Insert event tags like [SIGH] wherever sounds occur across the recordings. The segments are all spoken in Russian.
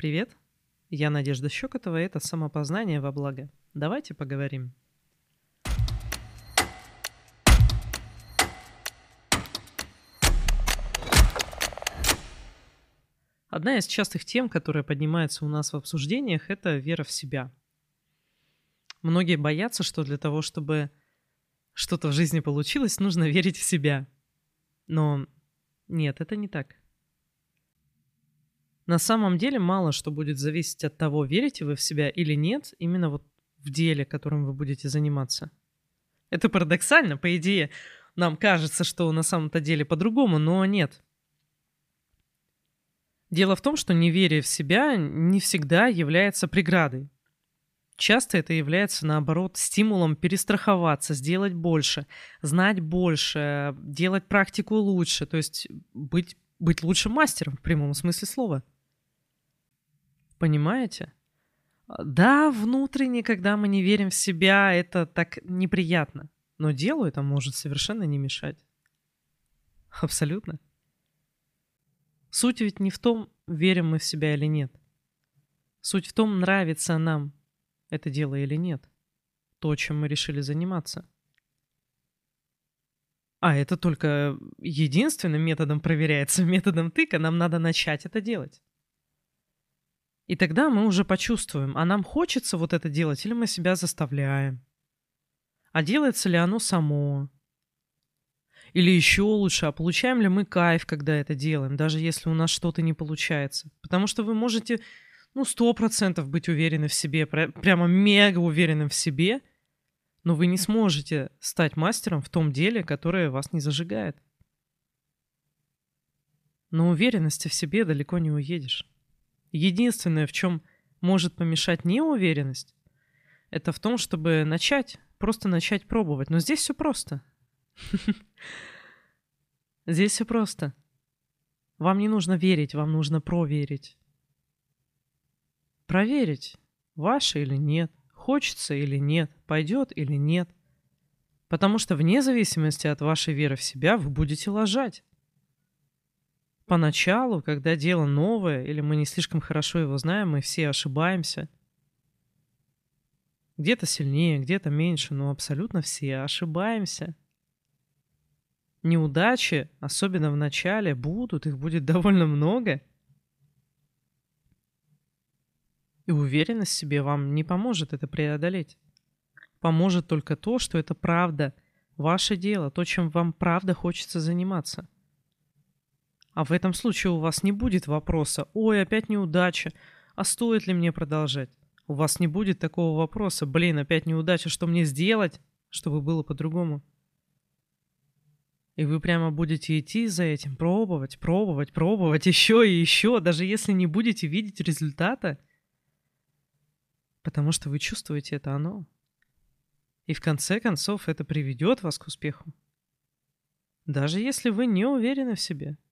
Привет, я Надежда Щекотова, и это «Самопознание во благо». Давайте поговорим. Одна из частых тем, которая поднимается у нас в обсуждениях, это вера в себя. Многие боятся, что для того, чтобы что-то в жизни получилось, нужно верить в себя. Но нет, это не так. На самом деле мало что будет зависеть от того, верите вы в себя или нет, именно вот в деле, которым вы будете заниматься. Это парадоксально, по идее, нам кажется, что на самом-то деле по-другому, но нет. Дело в том, что неверие в себя не всегда является преградой. Часто это является, наоборот, стимулом перестраховаться, сделать больше, знать больше, делать практику лучше, то есть быть, быть лучшим мастером в прямом смысле слова. Понимаете? Да, внутренне, когда мы не верим в себя, это так неприятно. Но делу это может совершенно не мешать. Абсолютно. Суть ведь не в том, верим мы в себя или нет. Суть в том, нравится нам это дело или нет. То, чем мы решили заниматься. А это только единственным методом проверяется, [LAUGHS] методом тыка. Нам надо начать это делать. И тогда мы уже почувствуем, а нам хочется вот это делать или мы себя заставляем. А делается ли оно само? Или еще лучше, а получаем ли мы кайф, когда это делаем, даже если у нас что-то не получается? Потому что вы можете, ну, сто процентов быть уверены в себе, прямо мега уверены в себе, но вы не сможете стать мастером в том деле, которое вас не зажигает. Но уверенности в себе далеко не уедешь. Единственное, в чем может помешать неуверенность, это в том, чтобы начать, просто начать пробовать. Но здесь все просто. [LAUGHS] Здесь все просто. Вам не нужно верить, вам нужно проверить. Проверить, ваше или нет, хочется или нет, пойдет или нет. Потому что вне зависимости от вашей веры в себя вы будете лажать поначалу, когда дело новое, или мы не слишком хорошо его знаем, мы все ошибаемся. Где-то сильнее, где-то меньше, но абсолютно все ошибаемся. Неудачи, особенно в начале, будут, их будет [LAUGHS] довольно много. И уверенность в себе вам не поможет это преодолеть. Поможет только то, что это правда, ваше дело, то, чем вам правда хочется заниматься – а в этом случае у вас не будет вопроса «Ой, опять неудача, а стоит ли мне продолжать?» У вас не будет такого вопроса «Блин, опять неудача, что мне сделать, чтобы было по-другому?» И вы прямо будете идти за этим, пробовать, пробовать, пробовать еще и еще, даже если не будете видеть результата, потому что вы чувствуете это оно. И в конце концов это приведет вас к успеху. Даже если вы не уверены в себе –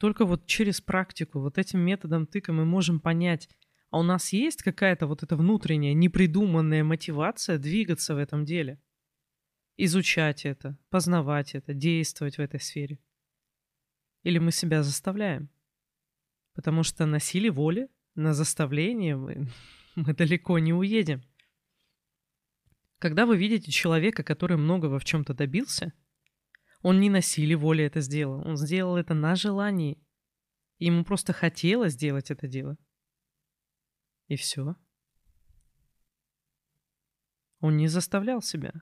только вот через практику, вот этим методом тыка мы можем понять, а у нас есть какая-то вот эта внутренняя непридуманная мотивация двигаться в этом деле? Изучать это, познавать это, действовать в этой сфере? Или мы себя заставляем? Потому что на силе воли, на заставление мы, [LAUGHS] мы далеко не уедем. Когда вы видите человека, который многого в чем-то добился – он не на силе воли это сделал. Он сделал это на желании. Ему просто хотелось сделать это дело. И все. Он не заставлял себя.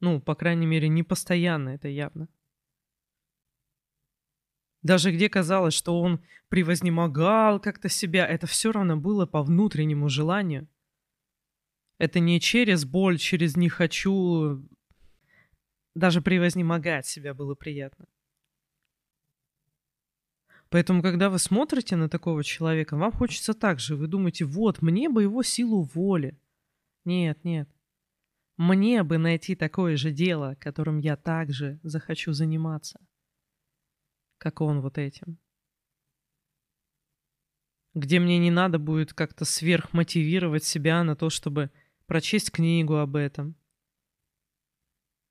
Ну, по крайней мере, не постоянно, это явно. Даже где казалось, что он превознемогал как-то себя, это все равно было по внутреннему желанию. Это не через боль, через «не хочу», даже превознемогать себя было приятно. Поэтому, когда вы смотрите на такого человека, вам хочется так же. Вы думаете, вот, мне бы его силу воли. Нет, нет. Мне бы найти такое же дело, которым я также захочу заниматься, как он вот этим. Где мне не надо будет как-то сверхмотивировать себя на то, чтобы прочесть книгу об этом,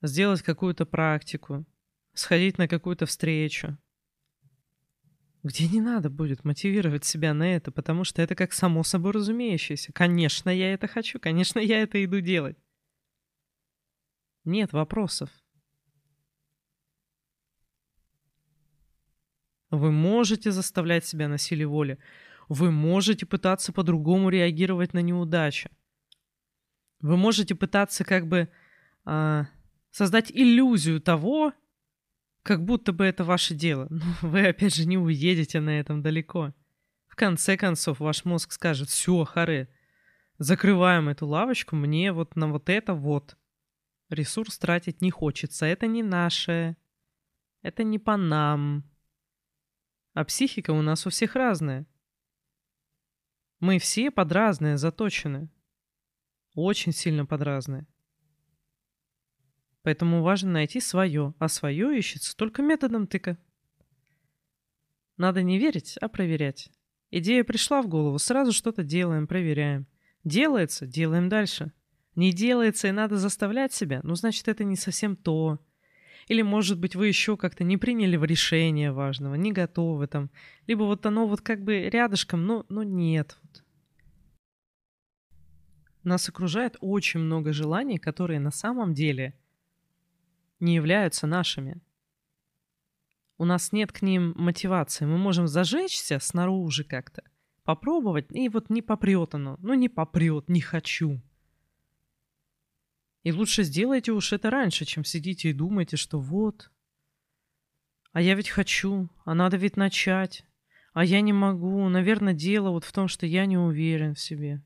сделать какую-то практику, сходить на какую-то встречу, где не надо будет мотивировать себя на это, потому что это как само собой разумеющееся. Конечно, я это хочу, конечно, я это иду делать. Нет вопросов. Вы можете заставлять себя на силе воли. Вы можете пытаться по-другому реагировать на неудачи. Вы можете пытаться как бы а, создать иллюзию того, как будто бы это ваше дело. [LAUGHS] Но вы, опять же, не уедете на этом далеко. В конце концов, ваш мозг скажет, все, харе, закрываем эту лавочку, мне вот на вот это вот ресурс тратить не хочется. Это не наше, это не по нам. А психика у нас у всех разная. Мы все под разные заточены. Очень сильно под разные. Поэтому важно найти свое, а свое ищется только методом тыка. Надо не верить, а проверять. Идея пришла в голову, сразу что-то делаем, проверяем. Делается, делаем дальше. Не делается и надо заставлять себя, ну значит это не совсем то. Или, может быть, вы еще как-то не приняли решение важного, не готовы там. Либо вот оно вот как бы рядышком, но, но нет. Нас окружает очень много желаний, которые на самом деле – не являются нашими. У нас нет к ним мотивации. Мы можем зажечься снаружи как-то, попробовать, и вот не попрет оно. Ну, не попрет, не хочу. И лучше сделайте уж это раньше, чем сидите и думаете, что вот, а я ведь хочу, а надо ведь начать, а я не могу. Наверное, дело вот в том, что я не уверен в себе.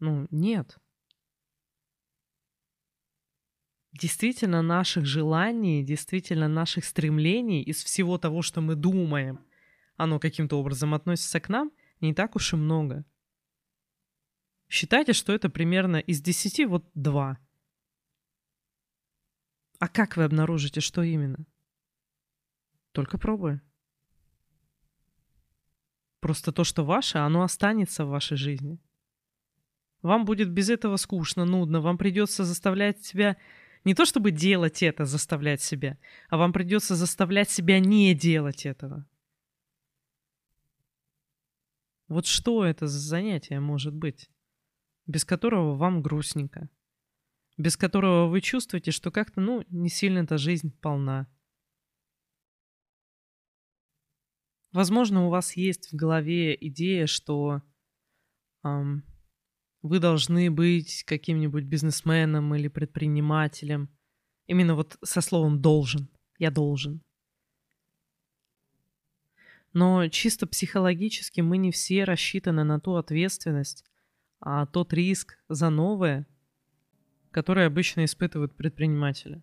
Ну, нет. Действительно наших желаний, действительно наших стремлений, из всего того, что мы думаем, оно каким-то образом относится к нам, не так уж и много. Считайте, что это примерно из 10 вот 2. А как вы обнаружите, что именно? Только пробуя. Просто то, что ваше, оно останется в вашей жизни. Вам будет без этого скучно, нудно, вам придется заставлять себя не то чтобы делать это, заставлять себя, а вам придется заставлять себя не делать этого. Вот что это за занятие может быть, без которого вам грустненько, без которого вы чувствуете, что как-то, ну, не сильно эта жизнь полна. Возможно, у вас есть в голове идея, что эм, вы должны быть каким-нибудь бизнесменом или предпринимателем. Именно вот со словом «должен». Я должен. Но чисто психологически мы не все рассчитаны на ту ответственность, а тот риск за новое, который обычно испытывают предприниматели.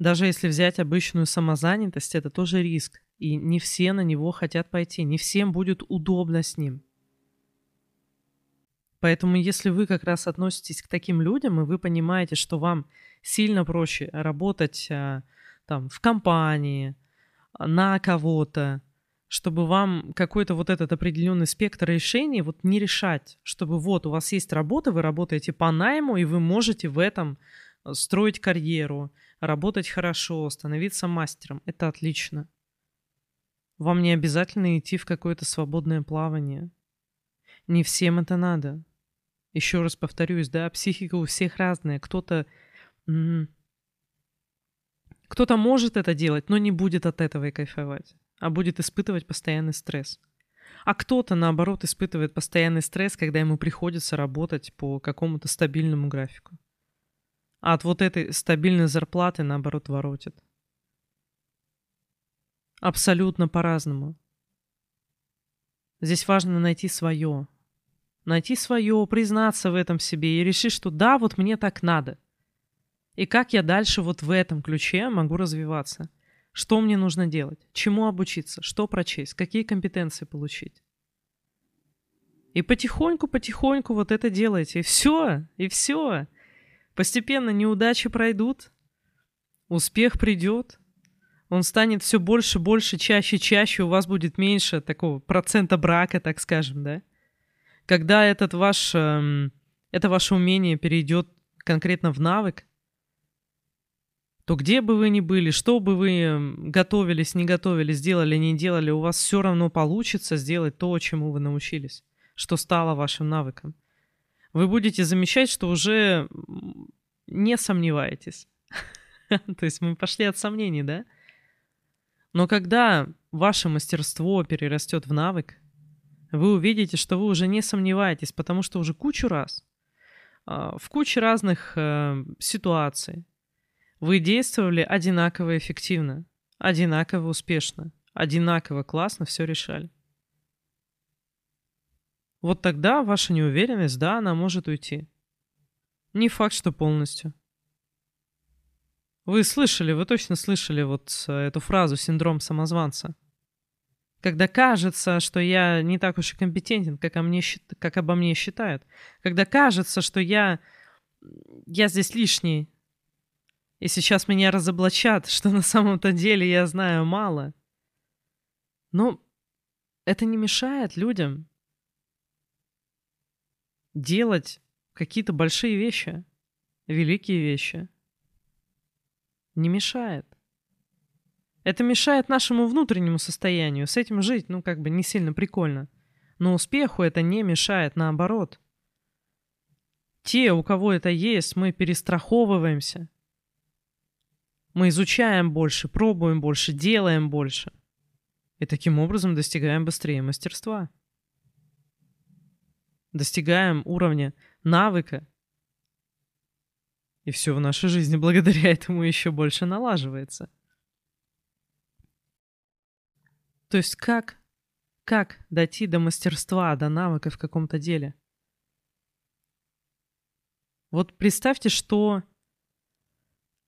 Даже если взять обычную самозанятость, это тоже риск. И не все на него хотят пойти, не всем будет удобно с ним. Поэтому если вы как раз относитесь к таким людям, и вы понимаете, что вам сильно проще работать а, там в компании, на кого-то, чтобы вам какой-то вот этот определенный спектр решений вот не решать, чтобы вот у вас есть работа, вы работаете по найму, и вы можете в этом э, строить карьеру, работать хорошо, становиться мастером. Это отлично. Вам не обязательно идти в какое-то свободное плавание. Не всем это надо. Еще раз повторюсь, да, психика у всех разная. Кто-то кто-то может это делать, но не будет от этого и кайфовать, а будет испытывать постоянный стресс. А кто-то, наоборот, испытывает постоянный стресс, когда ему приходится работать по какому-то стабильному графику. А от вот этой стабильной зарплаты, наоборот, воротит. Абсолютно по-разному. Здесь важно найти свое, найти свое, признаться в этом себе и решить, что да, вот мне так надо. И как я дальше вот в этом ключе могу развиваться? Что мне нужно делать? Чему обучиться? Что прочесть? Какие компетенции получить? И потихоньку-потихоньку вот это делайте. И все, и все. Постепенно неудачи пройдут, успех придет, он станет все больше, больше, чаще, чаще, у вас будет меньше такого процента брака, так скажем, да? Когда этот ваш, эм, это ваше умение перейдет конкретно в навык, то где бы вы ни были, что бы вы готовились, не готовились, делали, не делали, у вас все равно получится сделать то, чему вы научились, что стало вашим навыком. Вы будете замечать, что уже не сомневаетесь. [LAUGHS] То есть мы пошли от сомнений, да? Но когда ваше мастерство перерастет в навык, вы увидите, что вы уже не сомневаетесь, потому что уже кучу раз, а, в куче разных э, ситуаций, вы действовали одинаково эффективно, одинаково успешно, одинаково классно все решали. Вот тогда ваша неуверенность, да, она может уйти. Не факт, что полностью. Вы слышали, вы точно слышали вот э, эту фразу «синдром самозванца». Когда кажется, что я не так уж и компетентен, как, о мне, как обо мне считают. Когда кажется, что я, я здесь лишний, и сейчас меня разоблачат, что на самом-то деле я знаю мало. Но это не мешает людям делать какие-то большие вещи, великие вещи. Не мешает. Это мешает нашему внутреннему состоянию. С этим жить, ну, как бы не сильно прикольно. Но успеху это не мешает, наоборот. Те, у кого это есть, мы перестраховываемся. Мы изучаем больше, пробуем больше, делаем больше. И таким образом достигаем быстрее мастерства. Достигаем уровня навыка. И все в нашей жизни благодаря [LAUGHS] этому еще больше налаживается. То есть как, как дойти до мастерства, до навыка в каком-то деле? Вот представьте, что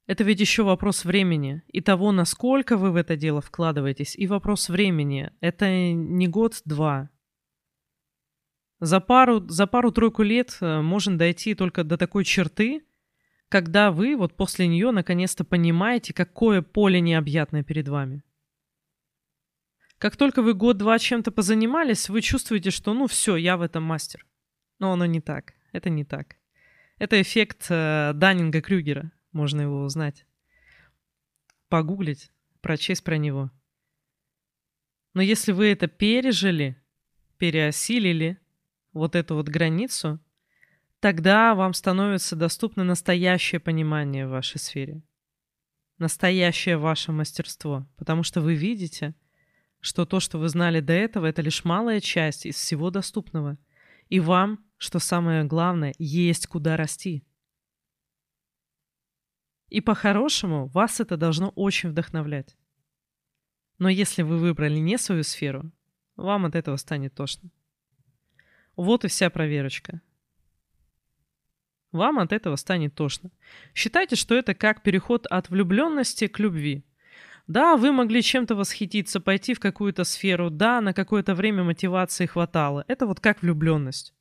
это ведь еще вопрос времени и того, насколько вы в это дело вкладываетесь, и вопрос времени. Это не год-два. За пару, за пару-тройку лет э, можно дойти только до такой черты, когда вы вот после нее наконец-то понимаете, какое поле необъятное перед вами. Как только вы год-два чем-то позанимались, вы чувствуете, что ну все, я в этом мастер. Но оно не так. Это не так. Это эффект э, Даннинга-Крюгера можно его узнать. Погуглить, прочесть про него. Но если вы это пережили, переосилили, вот эту вот границу, тогда вам становится доступно настоящее понимание в вашей сфере. Настоящее ваше мастерство. Потому что вы видите, что то, что вы знали до этого, это лишь малая часть из всего доступного. И вам, что самое главное, есть куда расти. И по-хорошему вас это должно очень вдохновлять. Но если вы выбрали не свою сферу, вам от этого станет тошно. Вот и вся проверочка. Вам от этого станет тошно. Считайте, что это как переход от влюбленности к любви. Да, вы могли чем-то восхититься, пойти в какую-то сферу, да, на какое-то время мотивации хватало. Это вот как влюбленность.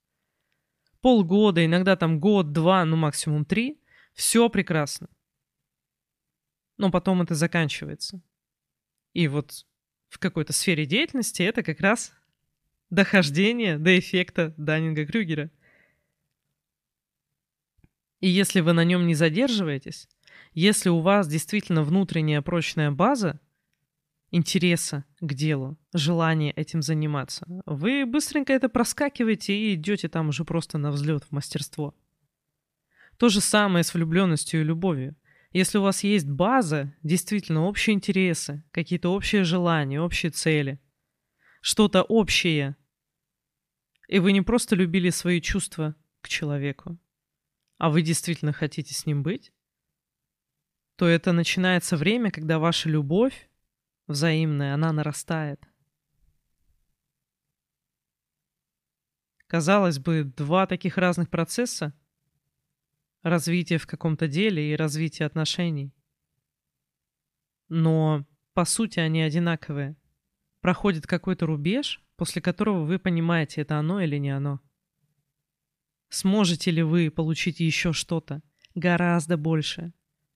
Полгода, иногда там год, два, ну максимум три. Все прекрасно но потом это заканчивается. И вот в какой-то сфере деятельности это как раз дохождение до эффекта Даннинга-Крюгера. И если вы на нем не задерживаетесь, если у вас действительно внутренняя прочная база интереса к делу, желание этим заниматься, вы быстренько это проскакиваете и идете там уже просто на взлет в мастерство. То же самое с влюбленностью и любовью. Если у вас есть база, действительно общие интересы, какие-то общие желания, общие цели, что-то общее, и вы не просто любили свои чувства к человеку, а вы действительно хотите с ним быть, то это начинается время, когда ваша любовь взаимная, она нарастает. Казалось бы, два таких разных процесса — развитие в каком-то деле и развитие отношений. Но по сути они одинаковые. Проходит какой-то рубеж, после которого вы понимаете, это оно или не оно. Сможете ли вы получить еще что-то гораздо больше,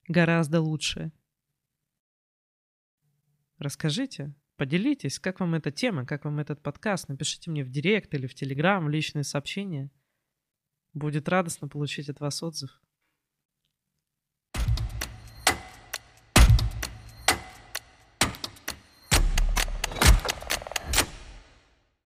гораздо лучшее? Расскажите, поделитесь, как вам эта тема, как вам этот подкаст. Напишите мне в директ или в телеграм, в личные сообщения. Будет радостно получить от вас отзыв.